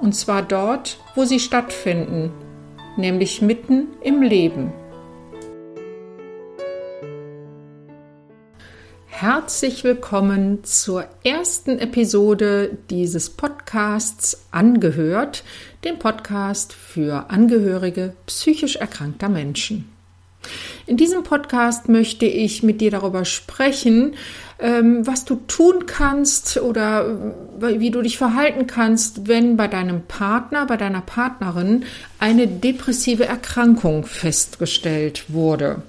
und zwar dort, wo sie stattfinden, nämlich mitten im Leben. Herzlich willkommen zur ersten Episode dieses Podcasts Angehört, dem Podcast für Angehörige psychisch erkrankter Menschen. In diesem Podcast möchte ich mit dir darüber sprechen, ähm, was du tun kannst oder äh, wie du dich verhalten kannst, wenn bei deinem Partner, bei deiner Partnerin eine depressive Erkrankung festgestellt wurde.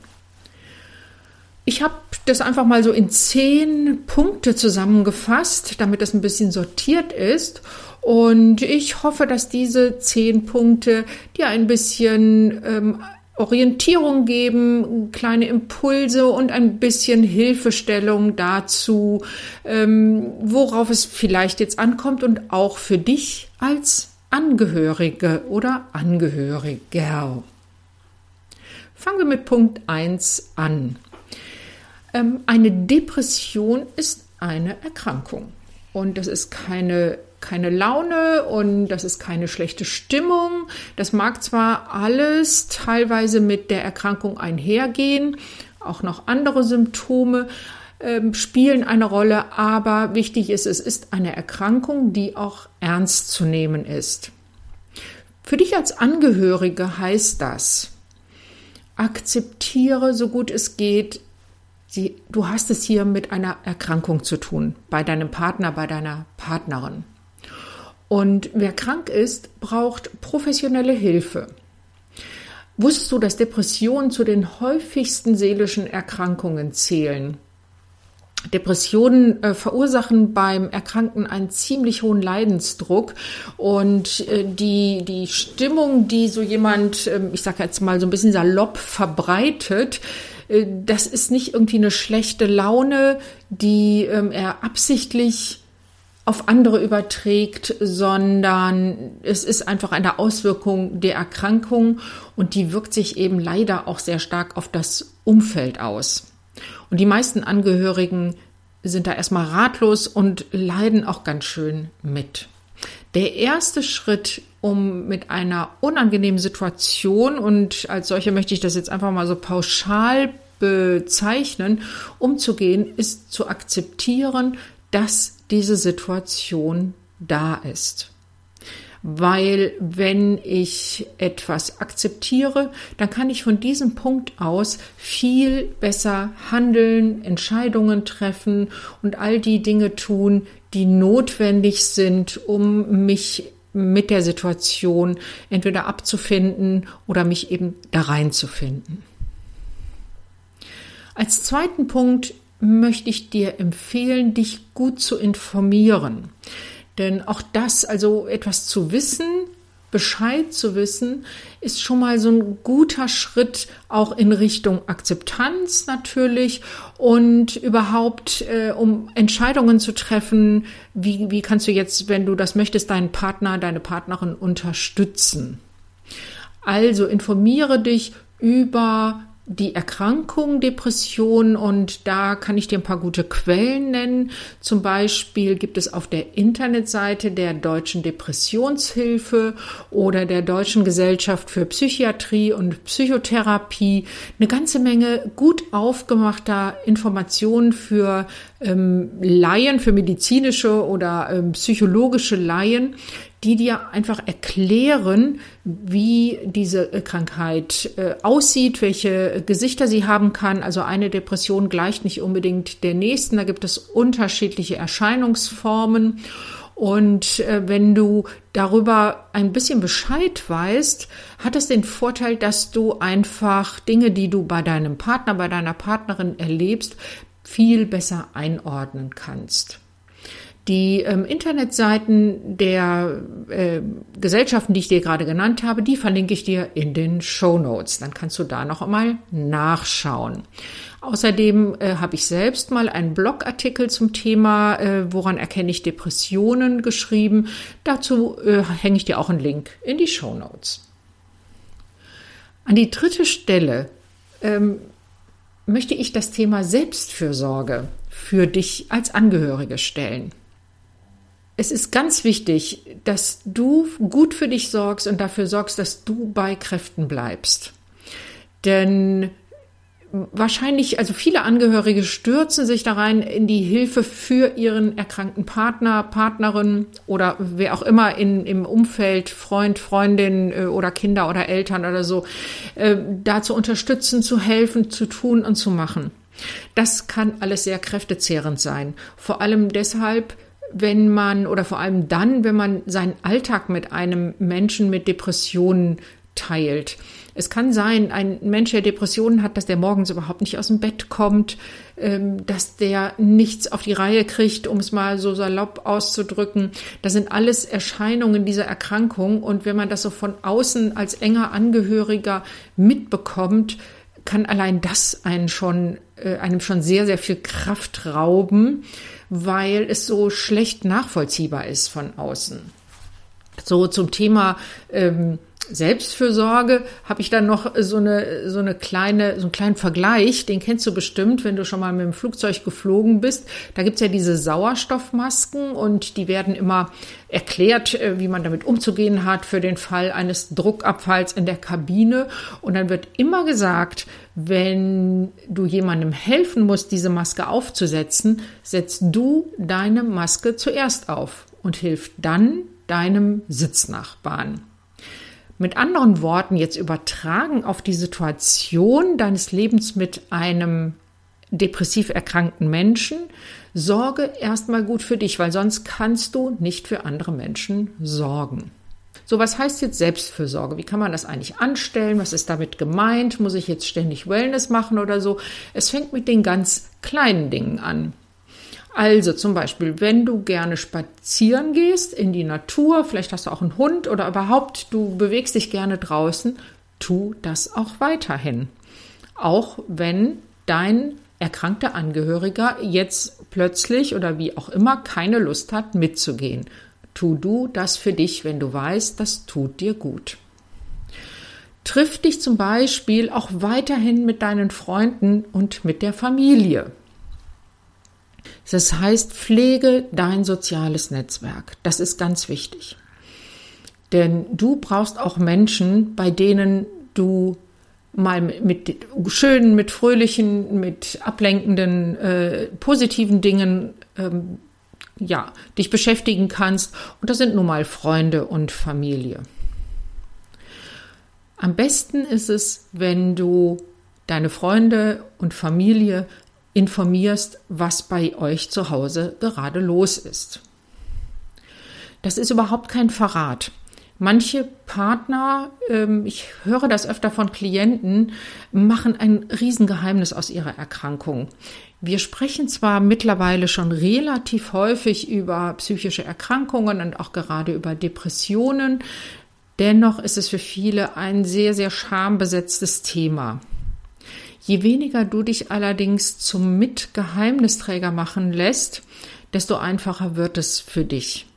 Ich habe das einfach mal so in zehn Punkte zusammengefasst, damit das ein bisschen sortiert ist. Und ich hoffe, dass diese zehn Punkte dir ein bisschen ähm, Orientierung geben, kleine Impulse und ein bisschen Hilfestellung dazu, ähm, worauf es vielleicht jetzt ankommt und auch für dich als Angehörige oder Angehöriger. Fangen wir mit Punkt 1 an. Ähm, eine Depression ist eine Erkrankung und das ist keine keine Laune und das ist keine schlechte Stimmung. Das mag zwar alles teilweise mit der Erkrankung einhergehen, auch noch andere Symptome äh, spielen eine Rolle, aber wichtig ist, es ist eine Erkrankung, die auch ernst zu nehmen ist. Für dich als Angehörige heißt das, akzeptiere so gut es geht, Sie, du hast es hier mit einer Erkrankung zu tun, bei deinem Partner, bei deiner Partnerin. Und wer krank ist, braucht professionelle Hilfe. Wusstest du, dass Depressionen zu den häufigsten seelischen Erkrankungen zählen? Depressionen äh, verursachen beim Erkrankten einen ziemlich hohen Leidensdruck und äh, die, die Stimmung, die so jemand, äh, ich sage jetzt mal so ein bisschen salopp verbreitet, äh, das ist nicht irgendwie eine schlechte Laune, die ähm, er absichtlich auf andere überträgt, sondern es ist einfach eine Auswirkung der Erkrankung und die wirkt sich eben leider auch sehr stark auf das Umfeld aus. Und die meisten Angehörigen sind da erstmal ratlos und leiden auch ganz schön mit. Der erste Schritt, um mit einer unangenehmen Situation, und als solche möchte ich das jetzt einfach mal so pauschal bezeichnen, umzugehen, ist zu akzeptieren, dass diese Situation da ist. Weil wenn ich etwas akzeptiere, dann kann ich von diesem Punkt aus viel besser handeln, Entscheidungen treffen und all die Dinge tun, die notwendig sind, um mich mit der Situation entweder abzufinden oder mich eben da reinzufinden. Als zweiten Punkt möchte ich dir empfehlen, dich gut zu informieren. Denn auch das, also etwas zu wissen, Bescheid zu wissen, ist schon mal so ein guter Schritt auch in Richtung Akzeptanz natürlich und überhaupt, äh, um Entscheidungen zu treffen, wie, wie kannst du jetzt, wenn du das möchtest, deinen Partner, deine Partnerin unterstützen. Also informiere dich über die Erkrankung Depression und da kann ich dir ein paar gute Quellen nennen. Zum Beispiel gibt es auf der Internetseite der Deutschen Depressionshilfe oder der Deutschen Gesellschaft für Psychiatrie und Psychotherapie eine ganze Menge gut aufgemachter Informationen für ähm, Laien, für medizinische oder ähm, psychologische Laien, die dir einfach erklären, wie diese äh, Krankheit äh, aussieht, welche Gesichter sie haben kann. Also eine Depression gleicht nicht unbedingt der nächsten. Da gibt es unterschiedliche Erscheinungsformen. Und äh, wenn du darüber ein bisschen Bescheid weißt, hat es den Vorteil, dass du einfach Dinge, die du bei deinem Partner, bei deiner Partnerin erlebst, viel besser einordnen kannst. Die ähm, Internetseiten der äh, Gesellschaften, die ich dir gerade genannt habe, die verlinke ich dir in den Show Notes. Dann kannst du da noch einmal nachschauen. Außerdem äh, habe ich selbst mal einen Blogartikel zum Thema, äh, woran erkenne ich Depressionen, geschrieben. Dazu äh, hänge ich dir auch einen Link in die Show Notes. An die dritte Stelle ähm, möchte ich das Thema Selbstfürsorge für dich als Angehörige stellen. Es ist ganz wichtig, dass du gut für dich sorgst und dafür sorgst, dass du bei Kräften bleibst. Denn wahrscheinlich, also viele Angehörige stürzen sich da rein in die Hilfe für ihren erkrankten Partner, Partnerin oder wer auch immer in, im Umfeld, Freund, Freundin äh, oder Kinder oder Eltern oder so, äh, da zu unterstützen, zu helfen, zu tun und zu machen. Das kann alles sehr kräftezehrend sein. Vor allem deshalb, wenn man oder vor allem dann, wenn man seinen Alltag mit einem Menschen mit Depressionen teilt. Es kann sein, ein Mensch, der Depressionen hat, dass der morgens überhaupt nicht aus dem Bett kommt, ähm, dass der nichts auf die Reihe kriegt, um es mal so salopp auszudrücken. Das sind alles Erscheinungen dieser Erkrankung. Und wenn man das so von außen als enger Angehöriger mitbekommt, kann allein das einen schon, äh, einem schon sehr, sehr viel Kraft rauben, weil es so schlecht nachvollziehbar ist von außen. So zum Thema ähm, Selbstfürsorge habe ich dann noch so eine, so eine kleine, so einen kleinen Vergleich, den kennst du bestimmt, wenn du schon mal mit dem Flugzeug geflogen bist. Da gibt's ja diese Sauerstoffmasken und die werden immer erklärt, äh, wie man damit umzugehen hat für den Fall eines Druckabfalls in der Kabine. Und dann wird immer gesagt, wenn du jemandem helfen musst, diese Maske aufzusetzen, setzt du deine Maske zuerst auf und hilf dann deinem Sitznachbarn. Mit anderen Worten, jetzt übertragen auf die Situation deines Lebens mit einem depressiv erkrankten Menschen, sorge erstmal gut für dich, weil sonst kannst du nicht für andere Menschen sorgen. So, was heißt jetzt Selbstfürsorge? Wie kann man das eigentlich anstellen? Was ist damit gemeint? Muss ich jetzt ständig Wellness machen oder so? Es fängt mit den ganz kleinen Dingen an. Also zum Beispiel, wenn du gerne spazieren gehst in die Natur, vielleicht hast du auch einen Hund oder überhaupt du bewegst dich gerne draußen, tu das auch weiterhin. Auch wenn dein erkrankter Angehöriger jetzt plötzlich oder wie auch immer keine Lust hat mitzugehen. Tu du das für dich, wenn du weißt, das tut dir gut. Triff dich zum Beispiel auch weiterhin mit deinen Freunden und mit der Familie. Das heißt, pflege dein soziales Netzwerk. Das ist ganz wichtig. Denn du brauchst auch Menschen, bei denen du mal mit schönen, mit fröhlichen, mit ablenkenden, äh, positiven Dingen ähm, ja, dich beschäftigen kannst. Und das sind nun mal Freunde und Familie. Am besten ist es, wenn du deine Freunde und Familie informierst, was bei euch zu Hause gerade los ist. Das ist überhaupt kein Verrat. Manche Partner, ähm, ich höre das öfter von Klienten, machen ein Riesengeheimnis aus ihrer Erkrankung. Wir sprechen zwar mittlerweile schon relativ häufig über psychische Erkrankungen und auch gerade über Depressionen, dennoch ist es für viele ein sehr, sehr schambesetztes Thema. Je weniger du dich allerdings zum Mitgeheimnisträger machen lässt, desto einfacher wird es für dich.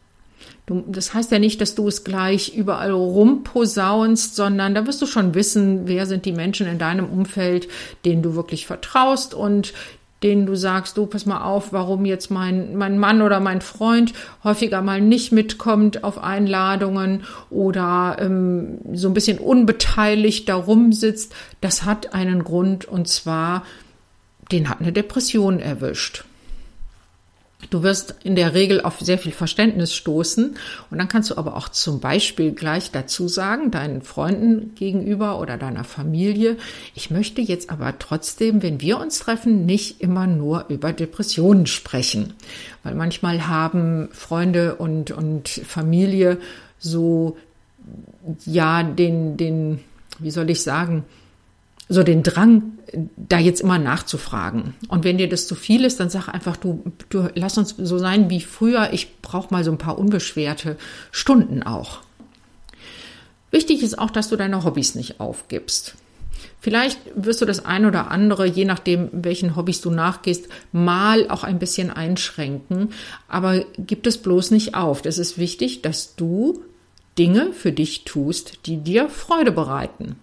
Du, das heißt ja nicht, dass du es gleich überall rumposaunst, sondern da wirst du schon wissen, wer sind die Menschen in deinem Umfeld, denen du wirklich vertraust und denen du sagst, du pass mal auf, warum jetzt mein, mein Mann oder mein Freund häufiger mal nicht mitkommt auf Einladungen oder ähm, so ein bisschen unbeteiligt darum sitzt, das hat einen Grund und zwar, den hat eine Depression erwischt. Du wirst in der Regel auf sehr viel Verständnis stoßen. Und dann kannst du aber auch zum Beispiel gleich dazu sagen, deinen Freunden gegenüber oder deiner Familie, ich möchte jetzt aber trotzdem, wenn wir uns treffen, nicht immer nur über Depressionen sprechen, weil manchmal haben Freunde und, und Familie so, ja, den, den, wie soll ich sagen, so den Drang, da jetzt immer nachzufragen. Und wenn dir das zu viel ist, dann sag einfach, du, du lass uns so sein wie früher. Ich brauche mal so ein paar unbeschwerte Stunden auch. Wichtig ist auch, dass du deine Hobbys nicht aufgibst. Vielleicht wirst du das ein oder andere, je nachdem, welchen Hobbys du nachgehst, mal auch ein bisschen einschränken. Aber gib es bloß nicht auf. Es ist wichtig, dass du Dinge für dich tust, die dir Freude bereiten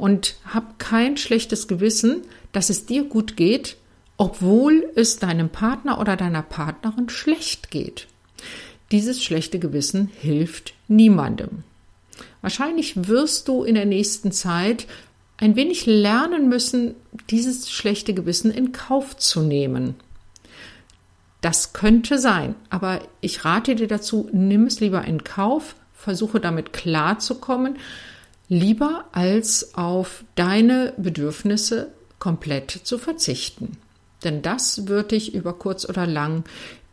und hab kein schlechtes Gewissen, dass es dir gut geht, obwohl es deinem Partner oder deiner Partnerin schlecht geht. Dieses schlechte Gewissen hilft niemandem. Wahrscheinlich wirst du in der nächsten Zeit ein wenig lernen müssen, dieses schlechte Gewissen in Kauf zu nehmen. Das könnte sein, aber ich rate dir dazu, nimm es lieber in Kauf, versuche damit klarzukommen, lieber als auf deine Bedürfnisse komplett zu verzichten. Denn das wird dich über kurz oder lang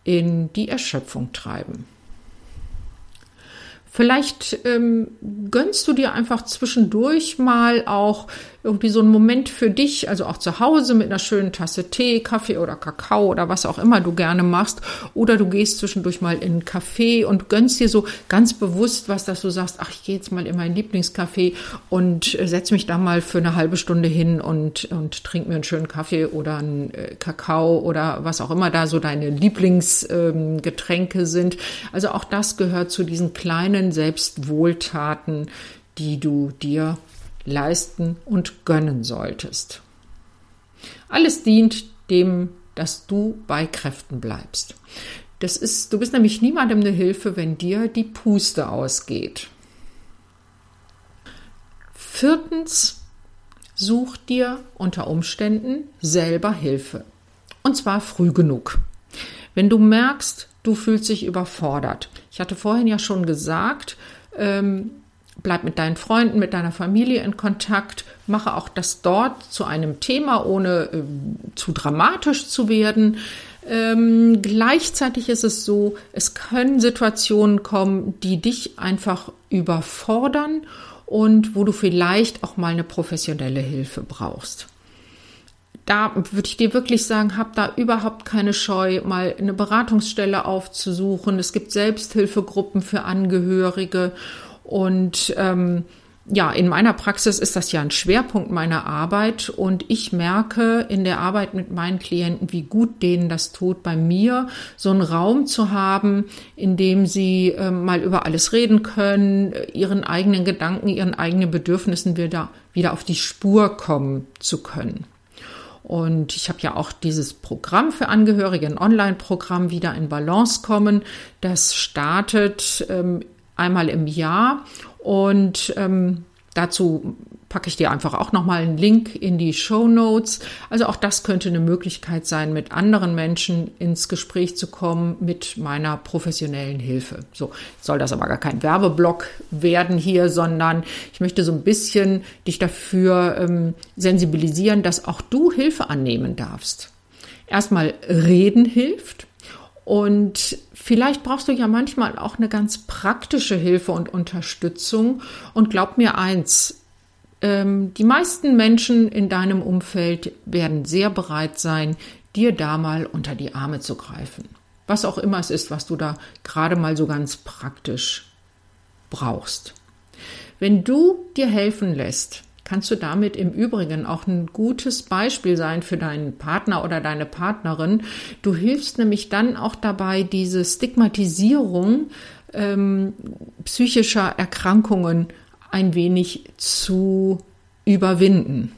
in die Erschöpfung treiben. Vielleicht ähm, gönnst du dir einfach zwischendurch mal auch irgendwie so einen Moment für dich, also auch zu Hause mit einer schönen Tasse Tee, Kaffee oder Kakao oder was auch immer du gerne machst. Oder du gehst zwischendurch mal in einen Café und gönnst dir so ganz bewusst was, dass du sagst, ach, ich gehe jetzt mal in mein Lieblingscafé und äh, setz mich da mal für eine halbe Stunde hin und, und trink mir einen schönen Kaffee oder einen äh, Kakao oder was auch immer da so deine Lieblingsgetränke ähm, sind. Also auch das gehört zu diesen kleinen Selbstwohltaten, die du dir leisten und gönnen solltest. Alles dient dem, dass du bei Kräften bleibst. Das ist, du bist nämlich niemandem eine Hilfe, wenn dir die Puste ausgeht. Viertens, such dir unter Umständen selber Hilfe. Und zwar früh genug. Wenn du merkst, du fühlst dich überfordert. Ich hatte vorhin ja schon gesagt, ähm, bleib mit deinen Freunden, mit deiner Familie in Kontakt, mache auch das dort zu einem Thema, ohne äh, zu dramatisch zu werden. Ähm, gleichzeitig ist es so, es können Situationen kommen, die dich einfach überfordern und wo du vielleicht auch mal eine professionelle Hilfe brauchst. Da würde ich dir wirklich sagen, hab da überhaupt keine Scheu, mal eine Beratungsstelle aufzusuchen. Es gibt Selbsthilfegruppen für Angehörige und ähm, ja, in meiner Praxis ist das ja ein Schwerpunkt meiner Arbeit und ich merke in der Arbeit mit meinen Klienten, wie gut denen das tut, bei mir so einen Raum zu haben, in dem sie äh, mal über alles reden können, ihren eigenen Gedanken, ihren eigenen Bedürfnissen wieder, wieder auf die Spur kommen zu können. Und ich habe ja auch dieses Programm für Angehörige, ein Online-Programm wieder in Balance kommen. Das startet ähm, einmal im Jahr. Und ähm, dazu packe ich dir einfach auch nochmal einen Link in die Show Notes. Also auch das könnte eine Möglichkeit sein, mit anderen Menschen ins Gespräch zu kommen mit meiner professionellen Hilfe. So soll das aber gar kein Werbeblock werden hier, sondern ich möchte so ein bisschen dich dafür ähm, sensibilisieren, dass auch du Hilfe annehmen darfst. Erstmal reden hilft. Und vielleicht brauchst du ja manchmal auch eine ganz praktische Hilfe und Unterstützung. Und glaub mir eins, ähm, die meisten Menschen in deinem Umfeld werden sehr bereit sein, dir da mal unter die Arme zu greifen. Was auch immer es ist, was du da gerade mal so ganz praktisch brauchst. Wenn du dir helfen lässt, kannst du damit im Übrigen auch ein gutes Beispiel sein für deinen Partner oder deine Partnerin. Du hilfst nämlich dann auch dabei, diese Stigmatisierung ähm, psychischer Erkrankungen ein wenig zu überwinden.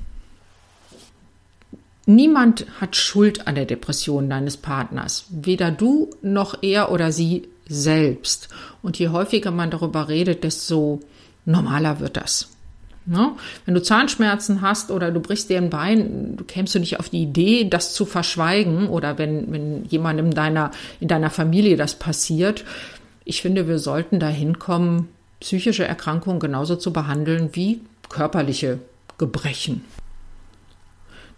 Niemand hat Schuld an der Depression deines Partners, weder du noch er oder sie selbst. Und je häufiger man darüber redet, desto normaler wird das. Ne? Wenn du Zahnschmerzen hast oder du brichst dir ein Bein, kämst du nicht auf die Idee, das zu verschweigen oder wenn, wenn jemandem deiner, in deiner Familie das passiert. Ich finde, wir sollten dahin kommen, psychische Erkrankungen genauso zu behandeln wie körperliche Gebrechen.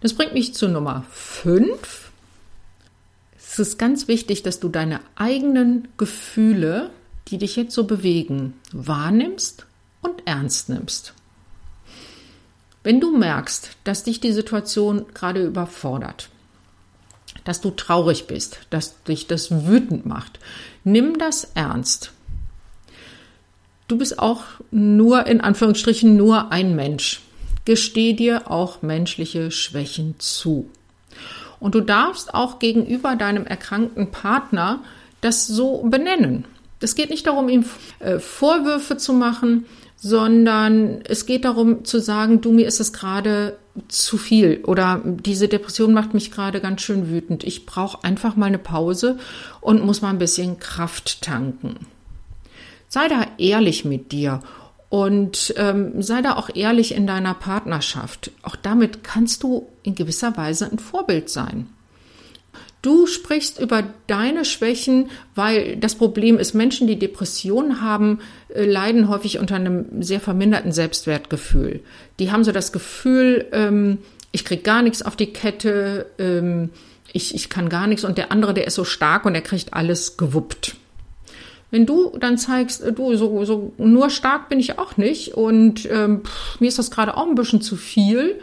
Das bringt mich zu Nummer 5. Es ist ganz wichtig, dass du deine eigenen Gefühle, die dich jetzt so bewegen, wahrnimmst und ernst nimmst. Wenn du merkst, dass dich die Situation gerade überfordert, dass du traurig bist, dass dich das wütend macht, nimm das ernst. Du bist auch nur in Anführungsstrichen nur ein Mensch. Gesteh dir auch menschliche Schwächen zu. Und du darfst auch gegenüber deinem erkrankten Partner das so benennen. Es geht nicht darum, ihm äh, Vorwürfe zu machen, sondern es geht darum zu sagen, du, mir ist es gerade zu viel oder diese Depression macht mich gerade ganz schön wütend. Ich brauche einfach mal eine Pause und muss mal ein bisschen Kraft tanken. Sei da ehrlich mit dir und ähm, sei da auch ehrlich in deiner Partnerschaft. Auch damit kannst du in gewisser Weise ein Vorbild sein. Du sprichst über deine Schwächen, weil das Problem ist, Menschen, die Depressionen haben, äh, leiden häufig unter einem sehr verminderten Selbstwertgefühl. Die haben so das Gefühl, ähm, ich krieg gar nichts auf die Kette, ähm, ich, ich kann gar nichts und der andere, der ist so stark und er kriegt alles gewuppt. Wenn du dann zeigst, äh, du, so, so nur stark bin ich auch nicht und ähm, pff, mir ist das gerade auch ein bisschen zu viel,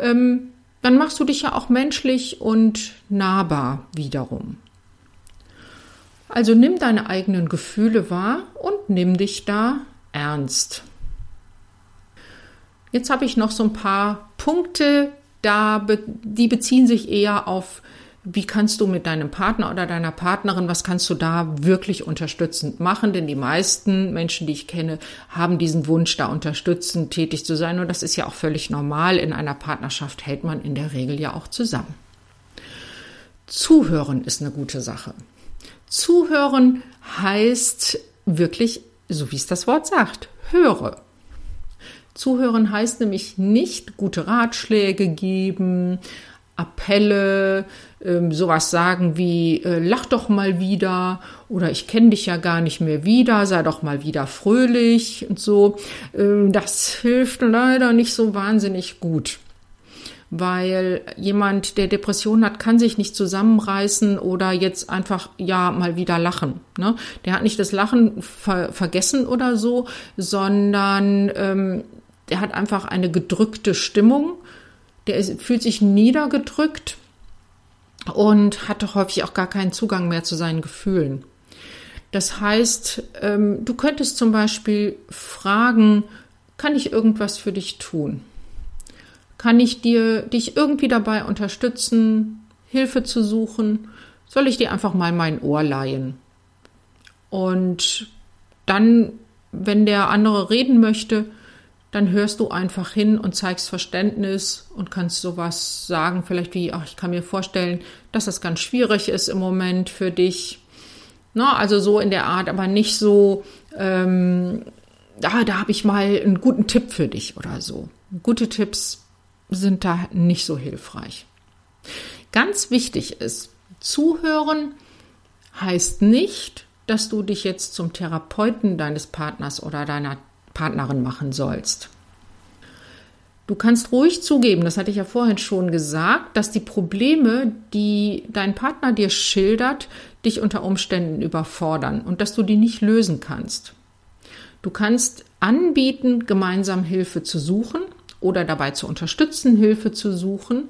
ähm, dann machst du dich ja auch menschlich und nahbar wiederum. Also nimm deine eigenen Gefühle wahr und nimm dich da ernst. Jetzt habe ich noch so ein paar Punkte, da die beziehen sich eher auf wie kannst du mit deinem Partner oder deiner Partnerin, was kannst du da wirklich unterstützend machen? Denn die meisten Menschen, die ich kenne, haben diesen Wunsch, da unterstützend tätig zu sein. Und das ist ja auch völlig normal. In einer Partnerschaft hält man in der Regel ja auch zusammen. Zuhören ist eine gute Sache. Zuhören heißt wirklich, so wie es das Wort sagt, höre. Zuhören heißt nämlich nicht gute Ratschläge geben, Appelle, ähm, sowas sagen wie äh, lach doch mal wieder oder ich kenne dich ja gar nicht mehr wieder, sei doch mal wieder fröhlich und so. Ähm, das hilft leider nicht so wahnsinnig gut. Weil jemand, der Depression hat, kann sich nicht zusammenreißen oder jetzt einfach ja mal wieder lachen. Ne? Der hat nicht das Lachen ver vergessen oder so, sondern ähm, der hat einfach eine gedrückte Stimmung der ist, fühlt sich niedergedrückt und hat doch häufig auch gar keinen Zugang mehr zu seinen Gefühlen. Das heißt, ähm, du könntest zum Beispiel fragen, kann ich irgendwas für dich tun? Kann ich dir, dich irgendwie dabei unterstützen, Hilfe zu suchen? Soll ich dir einfach mal mein Ohr leihen? Und dann, wenn der andere reden möchte, dann hörst du einfach hin und zeigst Verständnis und kannst sowas sagen, vielleicht wie, ach, ich kann mir vorstellen, dass das ganz schwierig ist im Moment für dich. Na, also so in der Art, aber nicht so, ähm, ah, da habe ich mal einen guten Tipp für dich oder so. Gute Tipps sind da nicht so hilfreich. Ganz wichtig ist, zuhören heißt nicht, dass du dich jetzt zum Therapeuten deines Partners oder deiner Partnerin machen sollst. Du kannst ruhig zugeben, das hatte ich ja vorhin schon gesagt, dass die Probleme, die dein Partner dir schildert, dich unter Umständen überfordern und dass du die nicht lösen kannst. Du kannst anbieten, gemeinsam Hilfe zu suchen oder dabei zu unterstützen, Hilfe zu suchen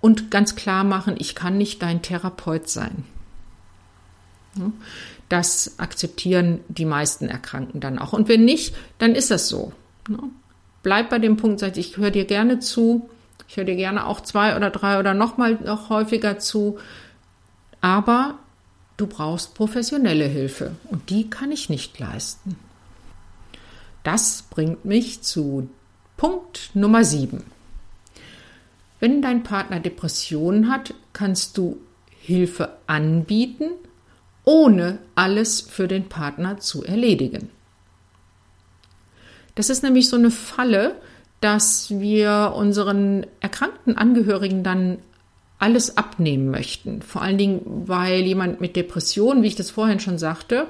und ganz klar machen, ich kann nicht dein Therapeut sein. Das akzeptieren die meisten Erkrankten dann auch. Und wenn nicht, dann ist das so. Ne? Bleib bei dem Punkt, sag ich höre dir gerne zu. Ich höre dir gerne auch zwei oder drei oder nochmal noch häufiger zu. Aber du brauchst professionelle Hilfe und die kann ich nicht leisten. Das bringt mich zu Punkt Nummer sieben. Wenn dein Partner Depressionen hat, kannst du Hilfe anbieten ohne alles für den Partner zu erledigen. Das ist nämlich so eine Falle, dass wir unseren erkrankten Angehörigen dann alles abnehmen möchten. Vor allen Dingen, weil jemand mit Depressionen, wie ich das vorhin schon sagte,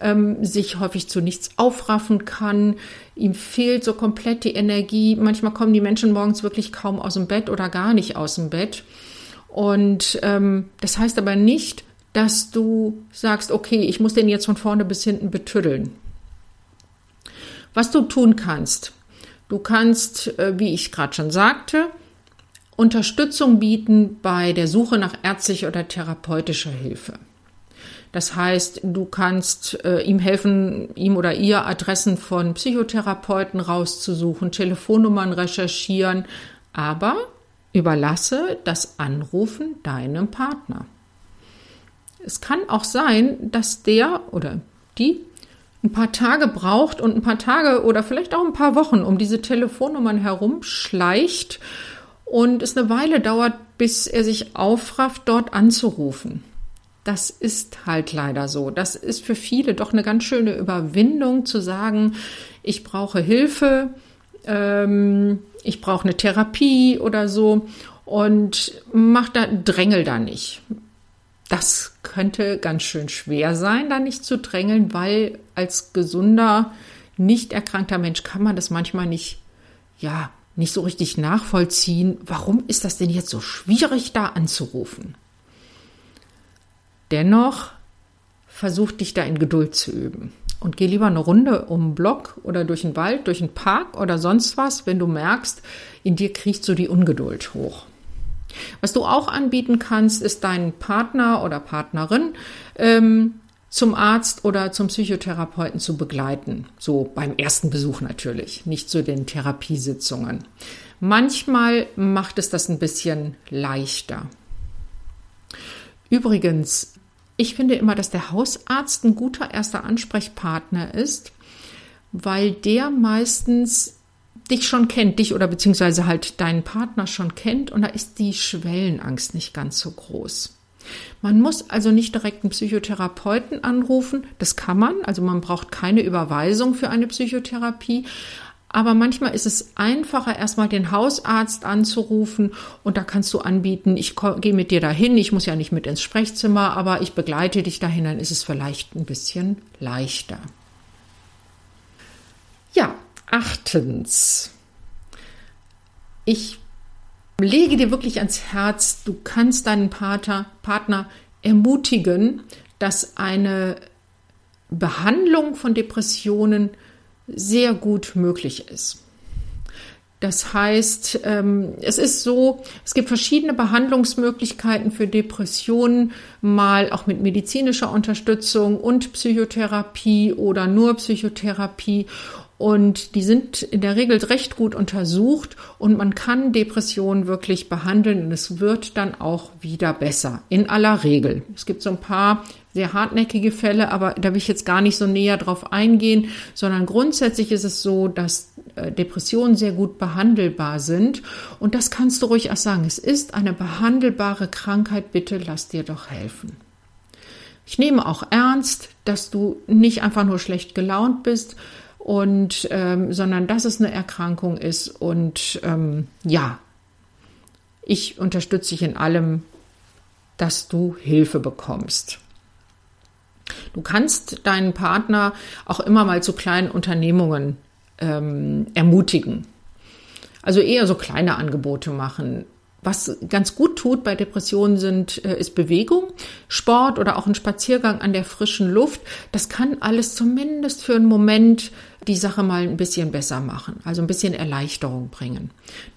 ähm, sich häufig zu nichts aufraffen kann. Ihm fehlt so komplett die Energie. Manchmal kommen die Menschen morgens wirklich kaum aus dem Bett oder gar nicht aus dem Bett. Und ähm, das heißt aber nicht, dass du sagst, okay, ich muss den jetzt von vorne bis hinten betüddeln. Was du tun kannst, Du kannst, äh, wie ich gerade schon sagte, Unterstützung bieten bei der Suche nach ärztlicher oder therapeutischer Hilfe. Das heißt, du kannst äh, ihm helfen, ihm oder ihr Adressen von Psychotherapeuten rauszusuchen, Telefonnummern recherchieren, aber überlasse das Anrufen deinem Partner. Es kann auch sein, dass der oder die ein paar Tage braucht und ein paar Tage oder vielleicht auch ein paar Wochen um diese Telefonnummern herumschleicht und es eine Weile dauert, bis er sich aufrafft, dort anzurufen. Das ist halt leider so. Das ist für viele doch eine ganz schöne Überwindung zu sagen, ich brauche Hilfe, ähm, ich brauche eine Therapie oder so und mach da, drängel da nicht. Das könnte ganz schön schwer sein, da nicht zu drängeln, weil als gesunder, nicht erkrankter Mensch kann man das manchmal nicht, ja, nicht so richtig nachvollziehen. Warum ist das denn jetzt so schwierig, da anzurufen? Dennoch versuch dich da in Geduld zu üben und geh lieber eine Runde um den Block oder durch den Wald, durch den Park oder sonst was, wenn du merkst, in dir kriecht so die Ungeduld hoch. Was du auch anbieten kannst, ist deinen Partner oder Partnerin ähm, zum Arzt oder zum Psychotherapeuten zu begleiten. So beim ersten Besuch natürlich, nicht zu den Therapiesitzungen. Manchmal macht es das ein bisschen leichter. Übrigens, ich finde immer, dass der Hausarzt ein guter erster Ansprechpartner ist, weil der meistens dich schon kennt, dich oder beziehungsweise halt deinen Partner schon kennt und da ist die Schwellenangst nicht ganz so groß. Man muss also nicht direkt einen Psychotherapeuten anrufen, das kann man, also man braucht keine Überweisung für eine Psychotherapie, aber manchmal ist es einfacher, erstmal den Hausarzt anzurufen und da kannst du anbieten, ich gehe mit dir dahin, ich muss ja nicht mit ins Sprechzimmer, aber ich begleite dich dahin, dann ist es vielleicht ein bisschen leichter. Ja, achtens. Ich lege dir wirklich ans Herz, du kannst deinen Partner, Partner ermutigen, dass eine Behandlung von Depressionen sehr gut möglich ist. Das heißt, ähm, es ist so, es gibt verschiedene Behandlungsmöglichkeiten für Depressionen, mal auch mit medizinischer Unterstützung und Psychotherapie oder nur Psychotherapie. Und die sind in der Regel recht gut untersucht und man kann Depressionen wirklich behandeln und es wird dann auch wieder besser. In aller Regel. Es gibt so ein paar sehr hartnäckige Fälle, aber da will ich jetzt gar nicht so näher drauf eingehen, sondern grundsätzlich ist es so, dass äh, Depressionen sehr gut behandelbar sind. Und das kannst du ruhig auch sagen. Es ist eine behandelbare Krankheit. Bitte lass dir doch helfen. Ich nehme auch ernst, dass du nicht einfach nur schlecht gelaunt bist, und ähm, sondern dass es eine Erkrankung ist und ähm, ja, ich unterstütze dich in allem, dass du Hilfe bekommst. Du kannst deinen Partner auch immer mal zu kleinen Unternehmungen ähm, ermutigen. Also eher so kleine Angebote machen. Was ganz gut tut bei Depressionen sind, äh, ist Bewegung, Sport oder auch ein Spaziergang an der frischen Luft. Das kann alles zumindest für einen Moment die Sache mal ein bisschen besser machen, also ein bisschen Erleichterung bringen.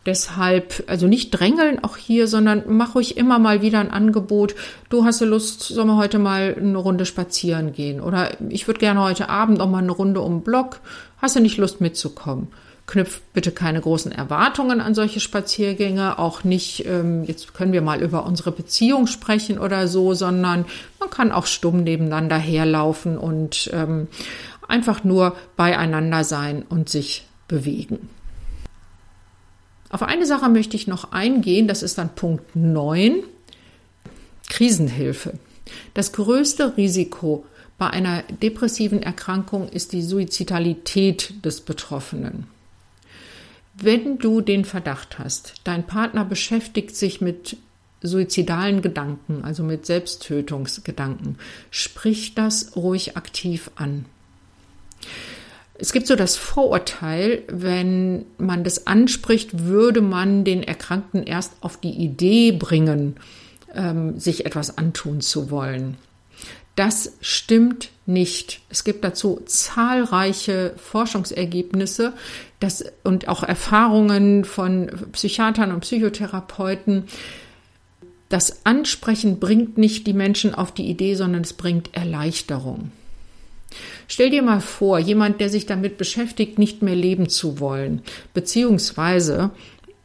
Deshalb, also nicht drängeln auch hier, sondern mach ruhig immer mal wieder ein Angebot. Du hast Lust, sollen wir heute mal eine Runde spazieren gehen? Oder ich würde gerne heute Abend auch mal eine Runde um den Block. Hast du nicht Lust mitzukommen? Knüpft bitte keine großen Erwartungen an solche Spaziergänge, auch nicht, ähm, jetzt können wir mal über unsere Beziehung sprechen oder so, sondern man kann auch stumm nebeneinander herlaufen und ähm, einfach nur beieinander sein und sich bewegen. Auf eine Sache möchte ich noch eingehen, das ist dann Punkt 9, Krisenhilfe. Das größte Risiko bei einer depressiven Erkrankung ist die Suizidalität des Betroffenen. Wenn du den Verdacht hast, dein Partner beschäftigt sich mit suizidalen Gedanken, also mit Selbsttötungsgedanken, sprich das ruhig aktiv an. Es gibt so das Vorurteil, wenn man das anspricht, würde man den Erkrankten erst auf die Idee bringen, ähm, sich etwas antun zu wollen. Das stimmt nicht. Es gibt dazu zahlreiche Forschungsergebnisse das, und auch Erfahrungen von Psychiatern und Psychotherapeuten. Das Ansprechen bringt nicht die Menschen auf die Idee, sondern es bringt Erleichterung. Stell dir mal vor, jemand, der sich damit beschäftigt, nicht mehr leben zu wollen, beziehungsweise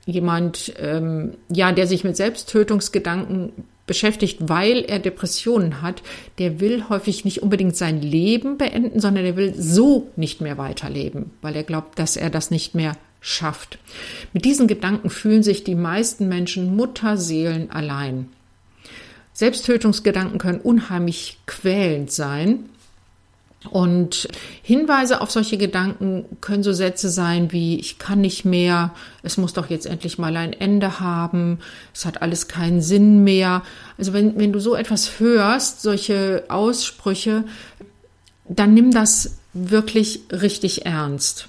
jemand, ähm, ja, der sich mit Selbsttötungsgedanken beschäftigt, weil er Depressionen hat, der will häufig nicht unbedingt sein Leben beenden, sondern er will so nicht mehr weiterleben, weil er glaubt, dass er das nicht mehr schafft. Mit diesen Gedanken fühlen sich die meisten Menschen Mutterseelen allein. Selbsttötungsgedanken können unheimlich quälend sein und Hinweise auf solche Gedanken können so Sätze sein wie, ich kann nicht mehr, es muss doch jetzt endlich mal ein Ende haben, es hat alles keinen Sinn mehr. Also wenn, wenn du so etwas hörst, solche Aussprüche, dann nimm das wirklich richtig ernst.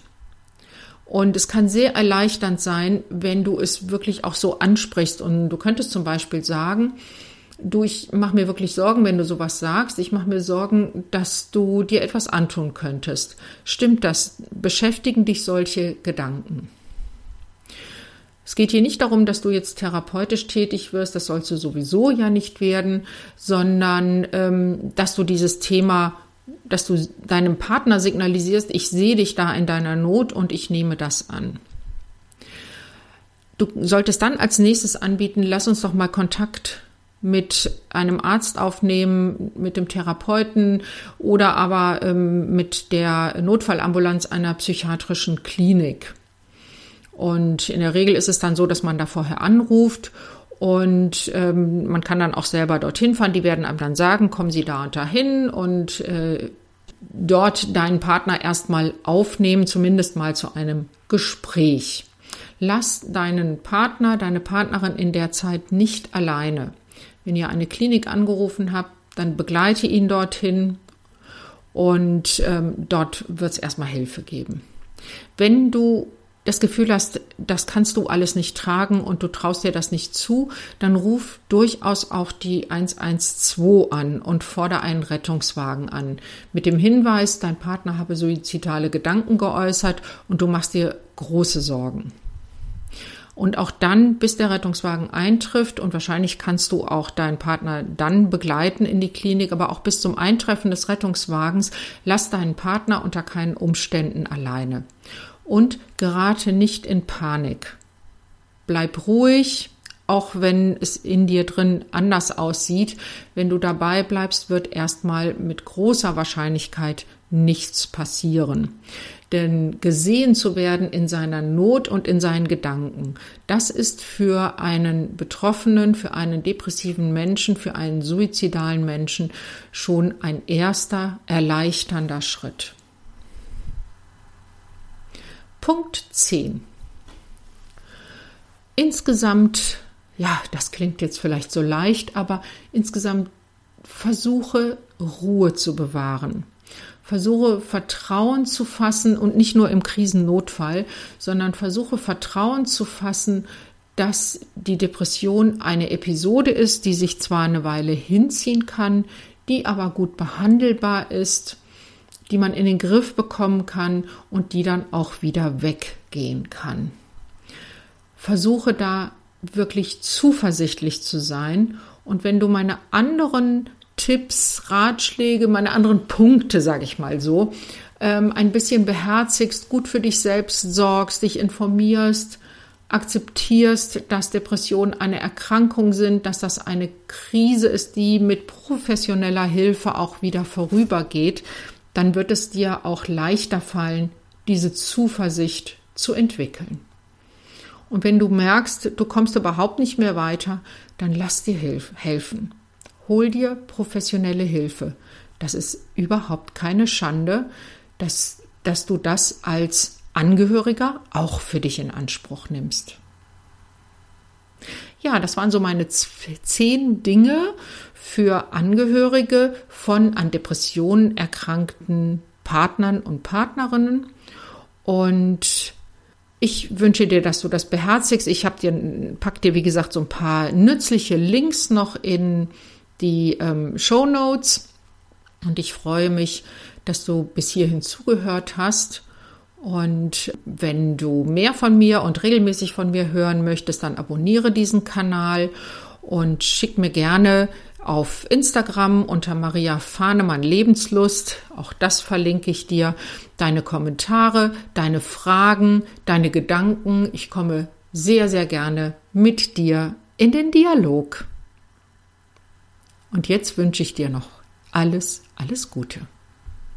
Und es kann sehr erleichternd sein, wenn du es wirklich auch so ansprichst. Und du könntest zum Beispiel sagen, du, ich mache mir wirklich Sorgen, wenn du sowas sagst. Ich mache mir Sorgen, dass du dir etwas antun könntest. Stimmt das? Beschäftigen dich solche Gedanken? Es geht hier nicht darum, dass du jetzt therapeutisch tätig wirst, das sollst du sowieso ja nicht werden, sondern ähm, dass du dieses Thema, dass du deinem Partner signalisierst, ich sehe dich da in deiner Not und ich nehme das an. Du solltest dann als nächstes anbieten, lass uns doch mal Kontakt mit einem Arzt aufnehmen, mit dem Therapeuten oder aber ähm, mit der Notfallambulanz einer psychiatrischen Klinik. Und in der Regel ist es dann so, dass man da vorher anruft und ähm, man kann dann auch selber dorthin fahren. Die werden einem dann sagen, kommen Sie da und dahin und äh, dort deinen Partner erstmal aufnehmen, zumindest mal zu einem Gespräch. Lass deinen Partner, deine Partnerin in der Zeit nicht alleine. Wenn ihr eine Klinik angerufen habt, dann begleite ihn dorthin und ähm, dort wird es erstmal Hilfe geben. Wenn du das Gefühl hast, das kannst du alles nicht tragen und du traust dir das nicht zu, dann ruf durchaus auch die 112 an und fordere einen Rettungswagen an. Mit dem Hinweis, dein Partner habe suizidale Gedanken geäußert und du machst dir große Sorgen. Und auch dann, bis der Rettungswagen eintrifft, und wahrscheinlich kannst du auch deinen Partner dann begleiten in die Klinik, aber auch bis zum Eintreffen des Rettungswagens, lass deinen Partner unter keinen Umständen alleine. Und gerate nicht in Panik. Bleib ruhig, auch wenn es in dir drin anders aussieht. Wenn du dabei bleibst, wird erstmal mit großer Wahrscheinlichkeit nichts passieren. Denn gesehen zu werden in seiner Not und in seinen Gedanken, das ist für einen Betroffenen, für einen depressiven Menschen, für einen suizidalen Menschen schon ein erster erleichternder Schritt. Punkt 10. Insgesamt, ja, das klingt jetzt vielleicht so leicht, aber insgesamt versuche Ruhe zu bewahren. Versuche Vertrauen zu fassen und nicht nur im Krisennotfall, sondern versuche Vertrauen zu fassen, dass die Depression eine Episode ist, die sich zwar eine Weile hinziehen kann, die aber gut behandelbar ist, die man in den Griff bekommen kann und die dann auch wieder weggehen kann. Versuche da wirklich zuversichtlich zu sein und wenn du meine anderen Tipps, Ratschläge, meine anderen Punkte, sage ich mal so, ähm, ein bisschen beherzigst, gut für dich selbst sorgst, dich informierst, akzeptierst, dass Depressionen eine Erkrankung sind, dass das eine Krise ist, die mit professioneller Hilfe auch wieder vorübergeht, dann wird es dir auch leichter fallen, diese Zuversicht zu entwickeln. Und wenn du merkst, du kommst überhaupt nicht mehr weiter, dann lass dir helfen. Hol dir professionelle Hilfe. Das ist überhaupt keine Schande, dass, dass du das als Angehöriger auch für dich in Anspruch nimmst. Ja, das waren so meine zehn Dinge für Angehörige von an Depressionen erkrankten Partnern und Partnerinnen. Und ich wünsche dir, dass du das beherzigst. Ich habe dir, pack dir, wie gesagt, so ein paar nützliche Links noch in die ähm, Show Notes. Und ich freue mich, dass du bis hierhin zugehört hast. Und wenn du mehr von mir und regelmäßig von mir hören möchtest, dann abonniere diesen Kanal und schick mir gerne auf Instagram unter Maria Fahnemann Lebenslust, auch das verlinke ich dir, deine Kommentare, deine Fragen, deine Gedanken. Ich komme sehr, sehr gerne mit dir in den Dialog. Und jetzt wünsche ich dir noch alles, alles Gute.